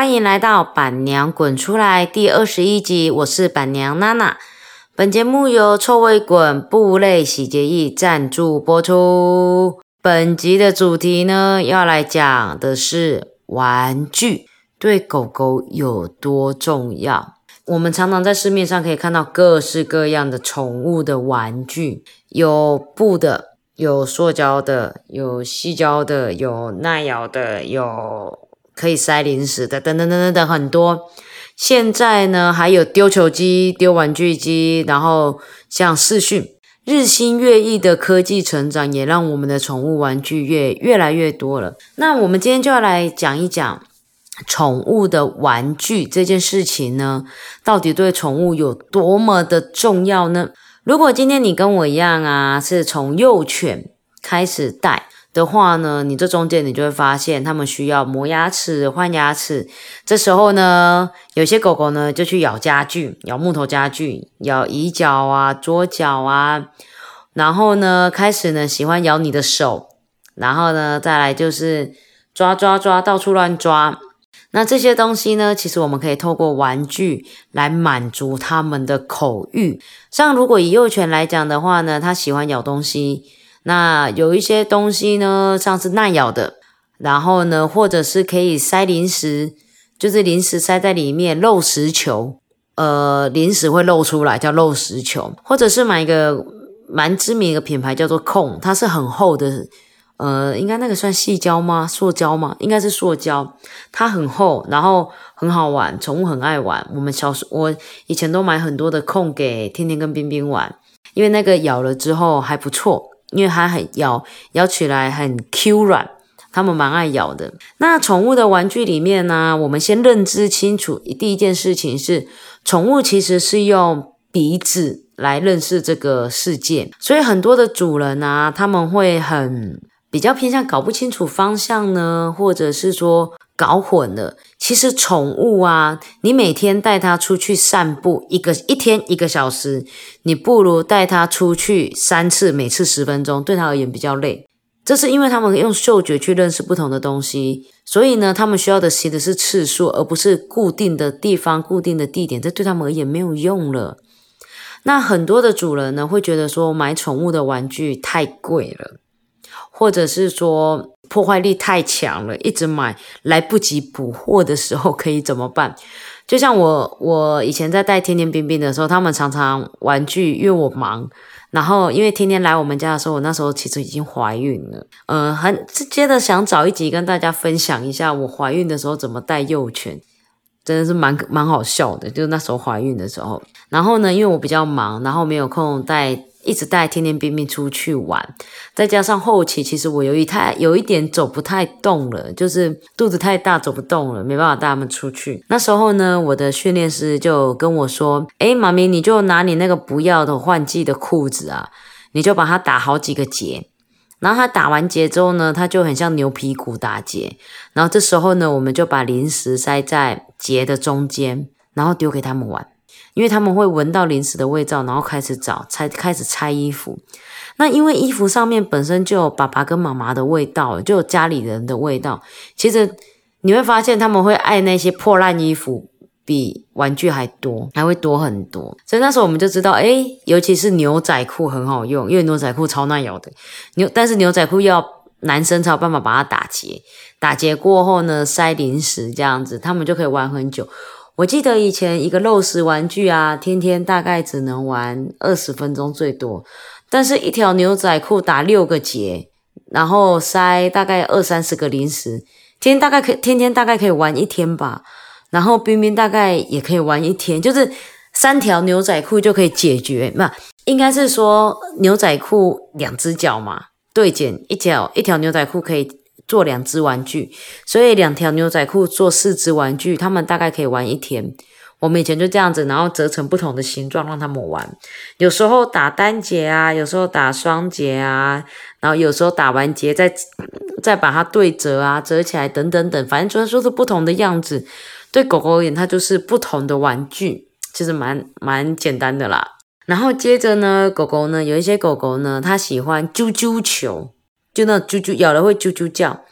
欢迎来到板娘滚出来第二十一集，我是板娘娜娜。本节目由臭味滚布类洗洁液赞助播出。本集的主题呢，要来讲的是玩具对狗狗有多重要。我们常常在市面上可以看到各式各样的宠物的玩具，有布的，有塑胶的，有细胶的，有耐咬的，有。可以塞零食的，等等等等等很多。现在呢，还有丢球机、丢玩具机，然后像视讯，日新月异的科技成长，也让我们的宠物玩具越越来越多了。那我们今天就要来讲一讲宠物的玩具这件事情呢，到底对宠物有多么的重要呢？如果今天你跟我一样啊，是从幼犬开始带。的话呢，你这中间你就会发现，它们需要磨牙齿、换牙齿。这时候呢，有些狗狗呢就去咬家具，咬木头家具，咬椅脚啊、桌脚啊。然后呢，开始呢喜欢咬你的手。然后呢，再来就是抓抓抓，到处乱抓。那这些东西呢，其实我们可以透过玩具来满足它们的口欲。像如果以幼犬来讲的话呢，它喜欢咬东西。那有一些东西呢，像是耐咬的，然后呢，或者是可以塞零食，就是零食塞在里面，漏食球，呃，零食会漏出来，叫漏食球，或者是买一个蛮知名的品牌叫做控，它是很厚的，呃，应该那个算细胶吗？塑胶吗？应该是塑胶，它很厚，然后很好玩，宠物很爱玩。我们小时我以前都买很多的控给天天跟冰冰玩，因为那个咬了之后还不错。因为它很咬咬起来很 Q 软，它们蛮爱咬的。那宠物的玩具里面呢，我们先认知清楚，第一件事情是，宠物其实是用鼻子来认识这个世界，所以很多的主人啊，他们会很比较偏向搞不清楚方向呢，或者是说。搞混了，其实宠物啊，你每天带它出去散步一个一天一个小时，你不如带它出去三次，每次十分钟，对它而言比较累。这是因为他们用嗅觉去认识不同的东西，所以呢，他们需要的其实是次数，而不是固定的地方、固定的地点，这对他们而言没有用了。那很多的主人呢，会觉得说买宠物的玩具太贵了，或者是说。破坏力太强了，一直买来不及补货的时候可以怎么办？就像我，我以前在带天天冰冰的时候，他们常常玩具，因为我忙，然后因为天天来我们家的时候，我那时候其实已经怀孕了，嗯，很直接的想找一集跟大家分享一下我怀孕的时候怎么带幼犬，真的是蛮蛮好笑的，就是那时候怀孕的时候，然后呢，因为我比较忙，然后没有空带。一直带天天冰冰出去玩，再加上后期其实我由于太有一点走不太动了，就是肚子太大走不动了，没办法带他们出去。那时候呢，我的训练师就跟我说：“哎，妈咪，你就拿你那个不要的换季的裤子啊，你就把它打好几个结。然后他打完结之后呢，他就很像牛皮鼓打结。然后这时候呢，我们就把零食塞在结的中间，然后丢给他们玩。”因为他们会闻到零食的味道，然后开始找，拆开始拆衣服。那因为衣服上面本身就有爸爸跟妈妈的味道，就有家里人的味道。其实你会发现他们会爱那些破烂衣服，比玩具还多，还会多很多。所以那时候我们就知道，哎，尤其是牛仔裤很好用，因为牛仔裤超耐咬的。牛但是牛仔裤要男生才有办法把它打结，打结过后呢，塞零食这样子，他们就可以玩很久。我记得以前一个漏食玩具啊，天天大概只能玩二十分钟最多，但是一条牛仔裤打六个结，然后塞大概二三十个零食，天大概可天天大概可以玩一天吧。然后冰冰大概也可以玩一天，就是三条牛仔裤就可以解决，那应该是说牛仔裤两只脚嘛，对剪一条一条牛仔裤可以。做两只玩具，所以两条牛仔裤做四只玩具，他们大概可以玩一天。我们以前就这样子，然后折成不同的形状让他们玩。有时候打单结啊，有时候打双结啊，然后有时候打完结再再把它对折啊，折起来等等等，反正就是不同的样子。对狗狗而言，它就是不同的玩具，其实蛮蛮简单的啦。然后接着呢，狗狗呢，有一些狗狗呢，它喜欢啾啾球。就那啾啾咬了会啾啾叫，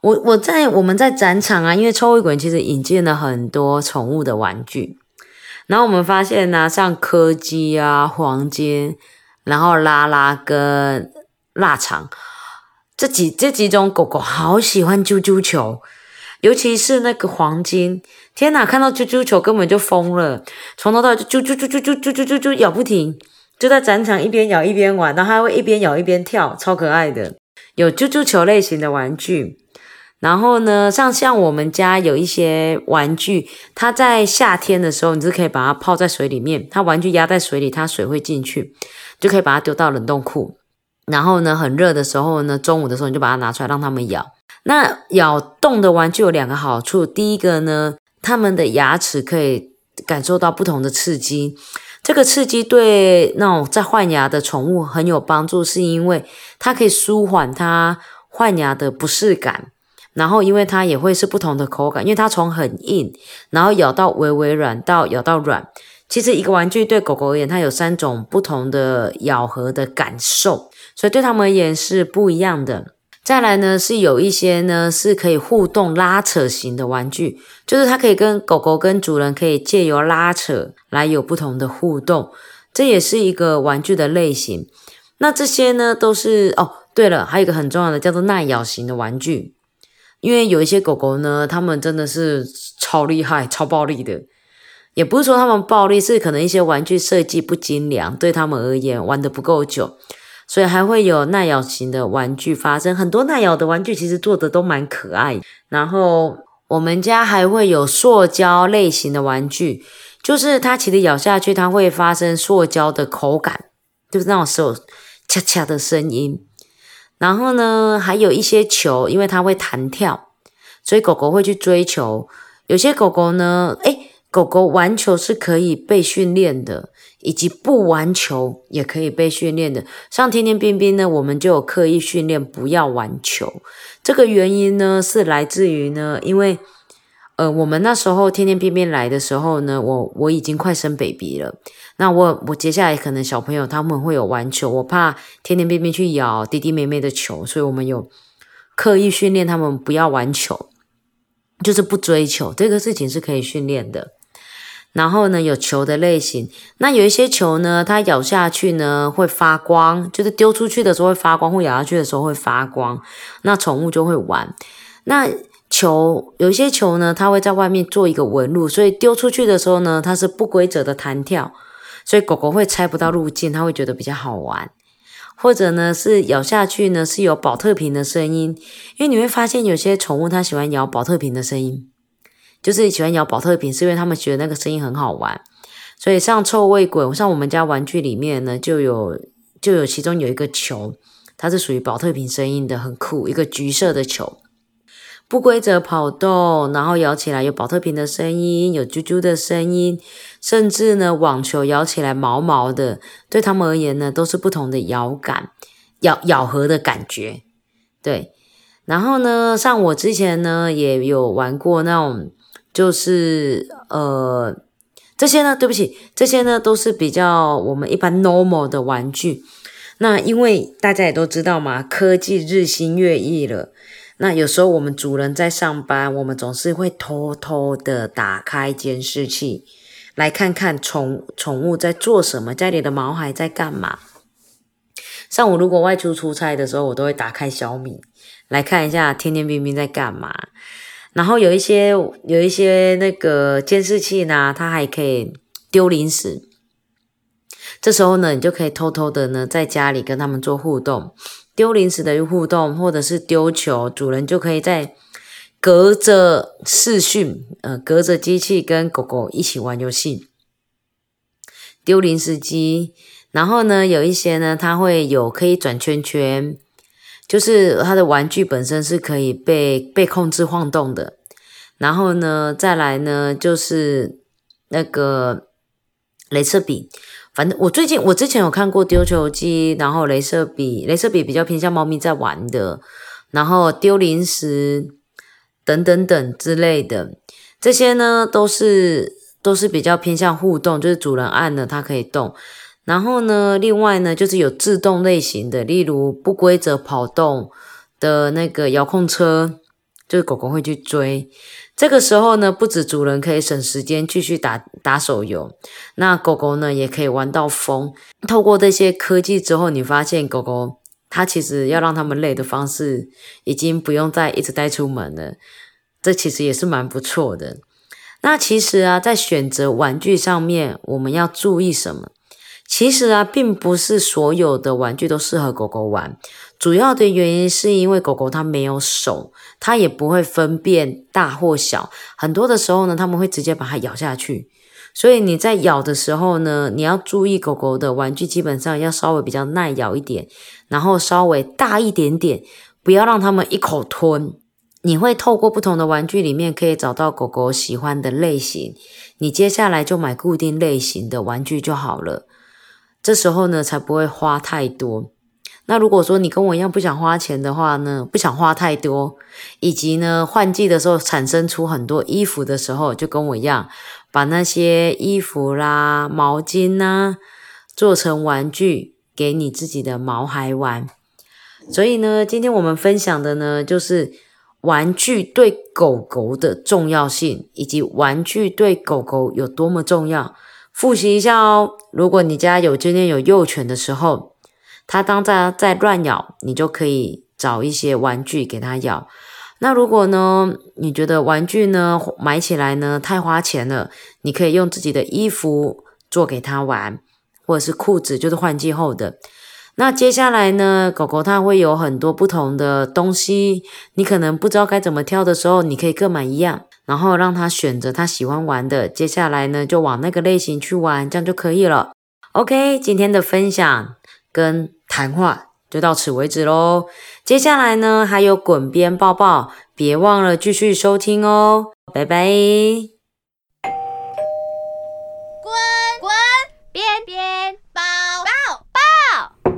我我在我们在展场啊，因为臭味滚其实引进了很多宠物的玩具，然后我们发现呢，像柯基啊、黄金，然后拉拉跟腊肠。这几这几种狗狗好喜欢啾啾球，尤其是那个黄金，天哪，看到啾啾球根本就疯了，从头到尾就啾啾啾啾啾啾啾啾啾咬不停，就在展场一边咬一边玩，然后还会一边咬一边跳，超可爱的，有啾啾球类型的玩具。然后呢，像像我们家有一些玩具，它在夏天的时候，你是可以把它泡在水里面，它玩具压在水里，它水会进去，就可以把它丢到冷冻库。然后呢，很热的时候呢，中午的时候你就把它拿出来让它们咬。那咬动的玩具有两个好处，第一个呢，它们的牙齿可以感受到不同的刺激，这个刺激对那种在换牙的宠物很有帮助，是因为它可以舒缓它换牙的不适感。然后，因为它也会是不同的口感，因为它从很硬，然后咬到微微软，到咬到软。其实一个玩具对狗狗而言，它有三种不同的咬合的感受，所以对它们而言是不一样的。再来呢，是有一些呢是可以互动拉扯型的玩具，就是它可以跟狗狗跟主人可以借由拉扯来有不同的互动，这也是一个玩具的类型。那这些呢都是哦，对了，还有一个很重要的叫做耐咬型的玩具。因为有一些狗狗呢，它们真的是超厉害、超暴力的，也不是说它们暴力，是可能一些玩具设计不精良，对它们而言玩的不够久，所以还会有耐咬型的玩具发生。很多耐咬的玩具其实做的都蛮可爱。然后我们家还会有塑胶类型的玩具，就是它其实咬下去，它会发生塑胶的口感，就是那种手恰恰的声音。然后呢，还有一些球，因为它会弹跳，所以狗狗会去追求。有些狗狗呢，诶，狗狗玩球是可以被训练的，以及不玩球也可以被训练的。像天天冰冰呢，我们就有刻意训练不要玩球。这个原因呢，是来自于呢，因为。呃，我们那时候天天便便来的时候呢，我我已经快生 baby 了。那我我接下来可能小朋友他们会有玩球，我怕天天便便去咬弟弟妹妹的球，所以我们有刻意训练他们不要玩球，就是不追求这个事情是可以训练的。然后呢，有球的类型，那有一些球呢，它咬下去呢会发光，就是丢出去的时候会发光，或咬下去的时候会发光，那宠物就会玩。那球有一些球呢，它会在外面做一个纹路，所以丢出去的时候呢，它是不规则的弹跳，所以狗狗会猜不到路径，它会觉得比较好玩。或者呢，是咬下去呢是有保特瓶的声音，因为你会发现有些宠物它喜欢咬保特瓶的声音，就是喜欢咬保特瓶，是因为他们觉得那个声音很好玩。所以像臭味滚，像我们家玩具里面呢，就有就有其中有一个球，它是属于保特瓶声音的，很酷，一个橘色的球。不规则跑动，然后摇起来有保特瓶的声音，有啾啾的声音，甚至呢网球摇起来毛毛的，对他们而言呢都是不同的摇感、咬咬合的感觉。对，然后呢，像我之前呢也有玩过那种，就是呃这些呢，对不起，这些呢都是比较我们一般 normal 的玩具。那因为大家也都知道嘛，科技日新月异了。那有时候我们主人在上班，我们总是会偷偷的打开监视器，来看看宠宠物在做什么，家里的毛孩在干嘛。像我如果外出出差的时候，我都会打开小米来看一下天天冰冰在干嘛。然后有一些有一些那个监视器呢，它还可以丢零食。这时候呢，你就可以偷偷的呢在家里跟他们做互动。丢零食的互动，或者是丢球，主人就可以在隔着视讯，呃，隔着机器跟狗狗一起玩游戏。丢零食机，然后呢，有一些呢，它会有可以转圈圈，就是它的玩具本身是可以被被控制晃动的。然后呢，再来呢，就是那个镭射笔。反正我最近我之前有看过丢球机，然后镭射笔，镭射笔比较偏向猫咪在玩的，然后丢零食等等等之类的，这些呢都是都是比较偏向互动，就是主人按了它可以动。然后呢，另外呢就是有自动类型的，例如不规则跑动的那个遥控车，就是狗狗会去追。这个时候呢，不止主人可以省时间继续打打手游，那狗狗呢也可以玩到疯。透过这些科技之后，你发现狗狗它其实要让它们累的方式，已经不用再一直带出门了。这其实也是蛮不错的。那其实啊，在选择玩具上面，我们要注意什么？其实啊，并不是所有的玩具都适合狗狗玩。主要的原因是因为狗狗它没有手，它也不会分辨大或小。很多的时候呢，他们会直接把它咬下去。所以你在咬的时候呢，你要注意狗狗的玩具基本上要稍微比较耐咬一点，然后稍微大一点点，不要让它们一口吞。你会透过不同的玩具里面可以找到狗狗喜欢的类型，你接下来就买固定类型的玩具就好了。这时候呢，才不会花太多。那如果说你跟我一样不想花钱的话呢，不想花太多，以及呢换季的时候产生出很多衣服的时候，就跟我一样，把那些衣服啦、毛巾呐做成玩具给你自己的毛孩玩。所以呢，今天我们分享的呢，就是玩具对狗狗的重要性，以及玩具对狗狗有多么重要。复习一下哦，如果你家有今天有幼犬的时候。它当在在乱咬，你就可以找一些玩具给它咬。那如果呢，你觉得玩具呢买起来呢太花钱了，你可以用自己的衣服做给它玩，或者是裤子，就是换季后的。那接下来呢，狗狗它会有很多不同的东西，你可能不知道该怎么挑的时候，你可以各买一样，然后让他选择他喜欢玩的。接下来呢，就往那个类型去玩，这样就可以了。OK，今天的分享跟。谈话就到此为止喽，接下来呢还有滚边抱抱，别忘了继续收听哦，拜拜。滚滚边边抱抱抱，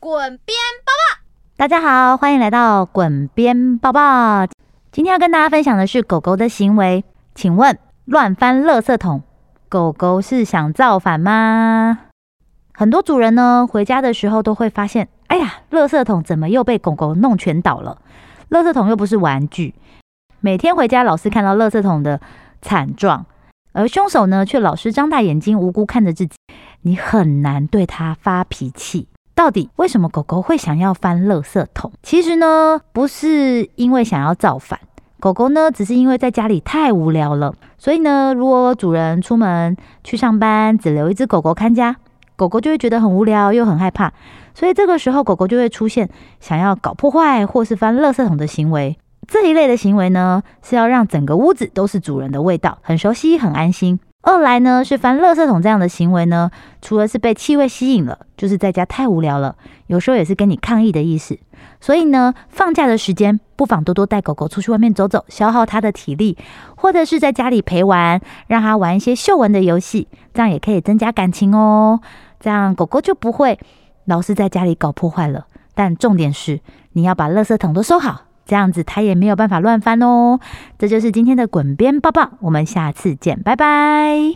滚边抱抱。大家好，欢迎来到滚边抱抱。今天要跟大家分享的是狗狗的行为，请问乱翻垃圾桶，狗狗是想造反吗？很多主人呢，回家的时候都会发现，哎呀，垃圾桶怎么又被狗狗弄全倒了？垃圾桶又不是玩具，每天回家老是看到垃圾桶的惨状，而凶手呢，却老是张大眼睛无辜看着自己，你很难对他发脾气。到底为什么狗狗会想要翻垃圾桶？其实呢，不是因为想要造反，狗狗呢，只是因为在家里太无聊了。所以呢，如果主人出门去上班，只留一只狗狗看家。狗狗就会觉得很无聊，又很害怕，所以这个时候狗狗就会出现想要搞破坏或是翻垃圾桶的行为。这一类的行为呢，是要让整个屋子都是主人的味道，很熟悉，很安心。二来呢，是翻垃圾桶这样的行为呢，除了是被气味吸引了，就是在家太无聊了，有时候也是跟你抗议的意思。所以呢，放假的时间不妨多多带狗狗出去外面走走，消耗它的体力，或者是在家里陪玩，让它玩一些嗅闻的游戏，这样也可以增加感情哦。这样狗狗就不会老是在家里搞破坏了。但重点是你要把垃圾桶都收好，这样子它也没有办法乱翻哦。这就是今天的滚边抱抱，我们下次见，拜拜。